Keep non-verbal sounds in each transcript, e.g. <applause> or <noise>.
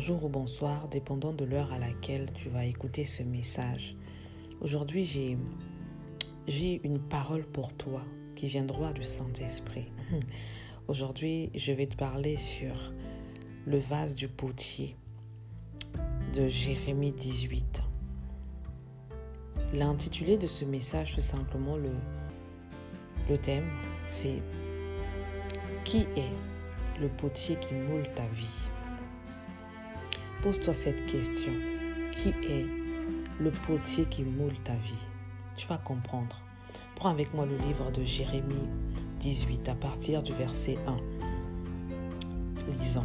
bonjour ou bonsoir, dépendant de l'heure à laquelle tu vas écouter ce message. Aujourd'hui, j'ai, une parole pour toi qui vient droit du Saint-Esprit. <laughs> Aujourd'hui, je vais te parler sur le vase du potier de Jérémie 18. L'intitulé de ce message, tout simplement, le, le thème, c'est Qui est le potier qui moule ta vie? Pose-toi cette question. Qui est le potier qui moule ta vie? Tu vas comprendre. Prends avec moi le livre de Jérémie 18 à partir du verset 1. Lisons.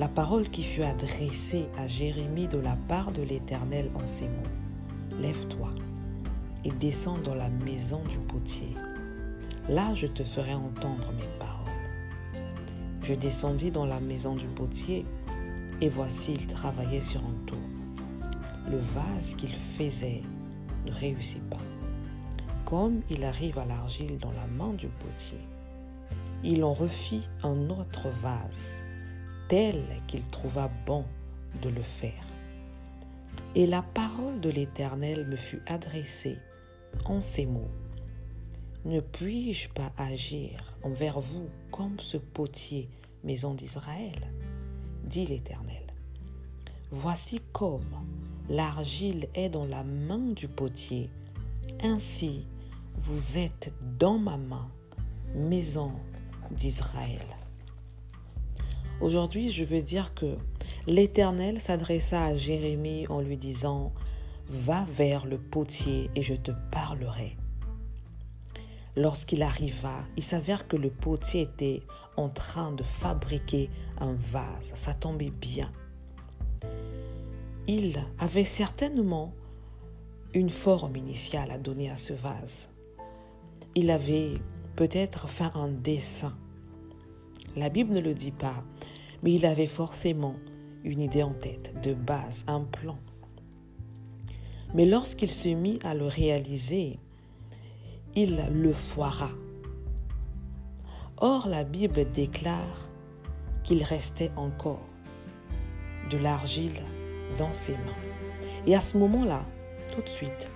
La parole qui fut adressée à Jérémie de la part de l'Éternel en ces mots. Lève-toi et descends dans la maison du potier. Là je te ferai entendre mes paroles. Je descendis dans la maison du potier et voici, il travaillait sur un tour. Le vase qu'il faisait ne réussit pas. Comme il arrive à l'argile dans la main du potier, il en refit un autre vase, tel qu'il trouva bon de le faire. Et la parole de l'Éternel me fut adressée en ces mots. Ne puis-je pas agir envers vous comme ce potier, maison d'Israël? Dit l'Éternel. Voici comme l'argile est dans la main du potier, ainsi vous êtes dans ma main, maison d'Israël. Aujourd'hui, je veux dire que l'Éternel s'adressa à Jérémie en lui disant, Va vers le potier et je te parlerai. Lorsqu'il arriva, il s'avère que le potier était en train de fabriquer un vase. Ça tombait bien. Il avait certainement une forme initiale à donner à ce vase. Il avait peut-être fait un dessin. La Bible ne le dit pas, mais il avait forcément une idée en tête, de base, un plan. Mais lorsqu'il se mit à le réaliser, il le foira. Or, la Bible déclare qu'il restait encore de l'argile dans ses mains. Et à ce moment-là, tout de suite,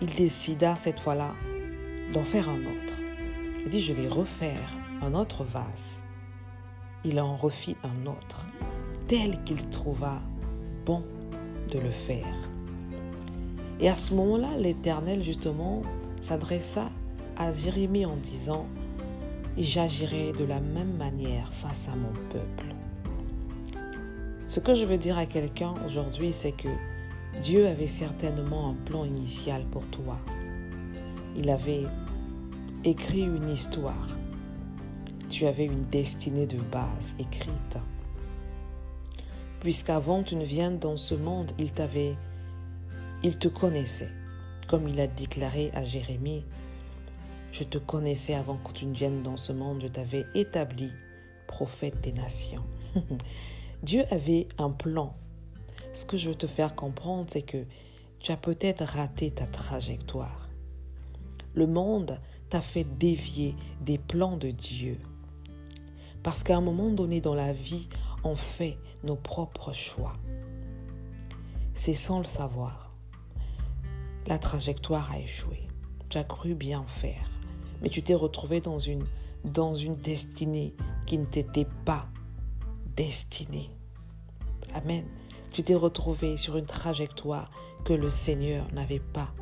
il décida cette fois-là d'en faire un autre. Il dit, je vais refaire un autre vase. Il en refit un autre, tel qu'il trouva bon de le faire. Et à ce moment-là, l'Éternel, justement, s'adressa à Jérémie en disant, J'agirai de la même manière face à mon peuple. Ce que je veux dire à quelqu'un aujourd'hui, c'est que Dieu avait certainement un plan initial pour toi. Il avait écrit une histoire. Tu avais une destinée de base écrite. Puisqu'avant tu ne viennes dans ce monde, il t'avait, il te connaissait comme il a déclaré à Jérémie, je te connaissais avant que tu ne viennes dans ce monde, je t'avais établi prophète des nations. <laughs> Dieu avait un plan. Ce que je veux te faire comprendre, c'est que tu as peut-être raté ta trajectoire. Le monde t'a fait dévier des plans de Dieu. Parce qu'à un moment donné dans la vie, on fait nos propres choix. C'est sans le savoir la trajectoire a échoué. Tu as cru bien faire, mais tu t'es retrouvé dans une, dans une destinée qui ne t'était pas destinée. Amen. Tu t'es retrouvé sur une trajectoire que le Seigneur n'avait pas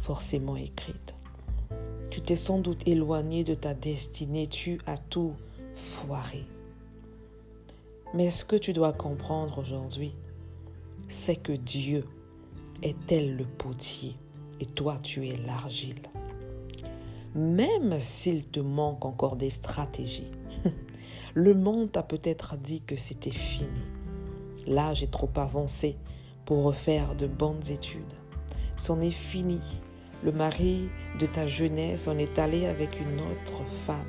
forcément écrite. Tu t'es sans doute éloigné de ta destinée, tu as tout foiré. Mais ce que tu dois comprendre aujourd'hui, c'est que Dieu est-elle le potier et toi tu es l'argile. Même s'il te manque encore des stratégies, <laughs> le monde t'a peut-être dit que c'était fini. L'âge est trop avancé pour refaire de bonnes études. C'en est fini. Le mari de ta jeunesse en est allé avec une autre femme,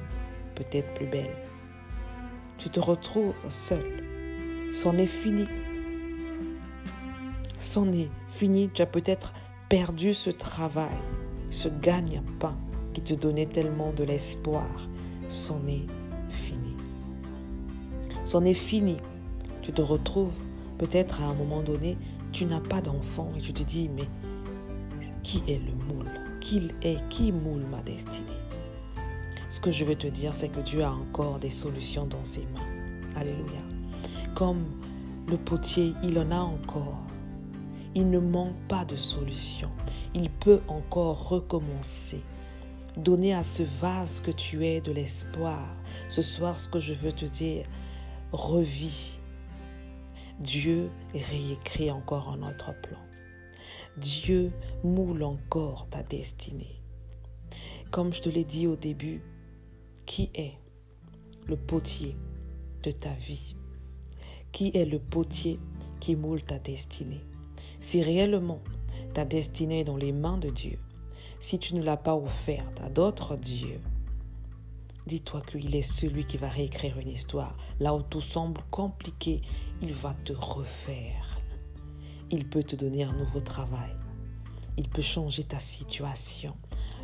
peut-être plus belle. Tu te retrouves seul. C'en est fini c'en est fini. Tu as peut-être perdu ce travail, ce gagne-pain qui te donnait tellement de l'espoir. C'en est fini. C'en est fini. Tu te retrouves Peut-être à un moment donné, tu n'as pas d'enfant et tu te dis, mais qui est le moule? Qui est Qui moule ma destinée? Ce que je veux te dire, c'est que Dieu a encore des solutions dans ses mains. Alléluia. Comme le potier, il en a encore. Il ne manque pas de solutions. Il peut encore recommencer. Donner à ce vase que tu es de l'espoir. Ce soir, ce que je veux te dire, revis. Dieu réécrit encore un autre plan. Dieu moule encore ta destinée. Comme je te l'ai dit au début, qui est le potier de ta vie? Qui est le potier qui moule ta destinée? Si réellement ta destinée est dans les mains de Dieu, si tu ne l'as pas offerte à d'autres dieux, dis-toi qu'il est celui qui va réécrire une histoire. Là où tout semble compliqué, il va te refaire il peut te donner un nouveau travail. Il peut changer ta situation.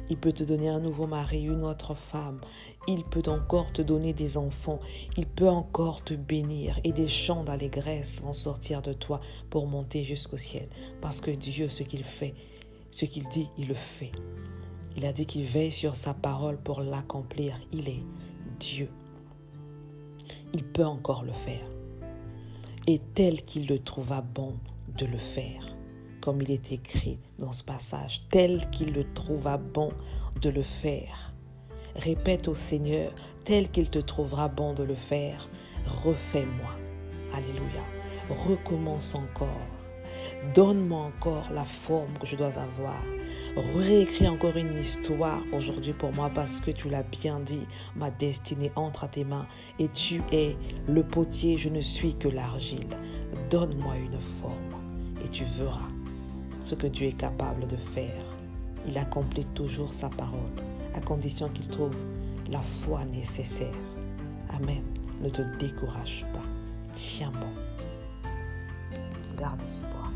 Il peut te donner un nouveau mari, une autre femme. Il peut encore te donner des enfants. Il peut encore te bénir et des chants d'allégresse en sortir de toi pour monter jusqu'au ciel. Parce que Dieu, ce qu'il fait, ce qu'il dit, il le fait. Il a dit qu'il veille sur sa parole pour l'accomplir. Il est Dieu. Il peut encore le faire. Et tel qu'il le trouva bon, de le faire, comme il est écrit dans ce passage, tel qu'il le trouva bon de le faire. Répète au Seigneur, tel qu'il te trouvera bon de le faire, refais-moi. Alléluia. Recommence encore. Donne-moi encore la forme que je dois avoir. Réécris encore une histoire aujourd'hui pour moi parce que tu l'as bien dit. Ma destinée entre à tes mains et tu es le potier, je ne suis que l'argile. Donne-moi une forme et tu verras ce que Dieu est capable de faire. Il accomplit toujours sa parole, à condition qu'il trouve la foi nécessaire. Amen. Ne te décourage pas. Tiens bon. Garde espoir.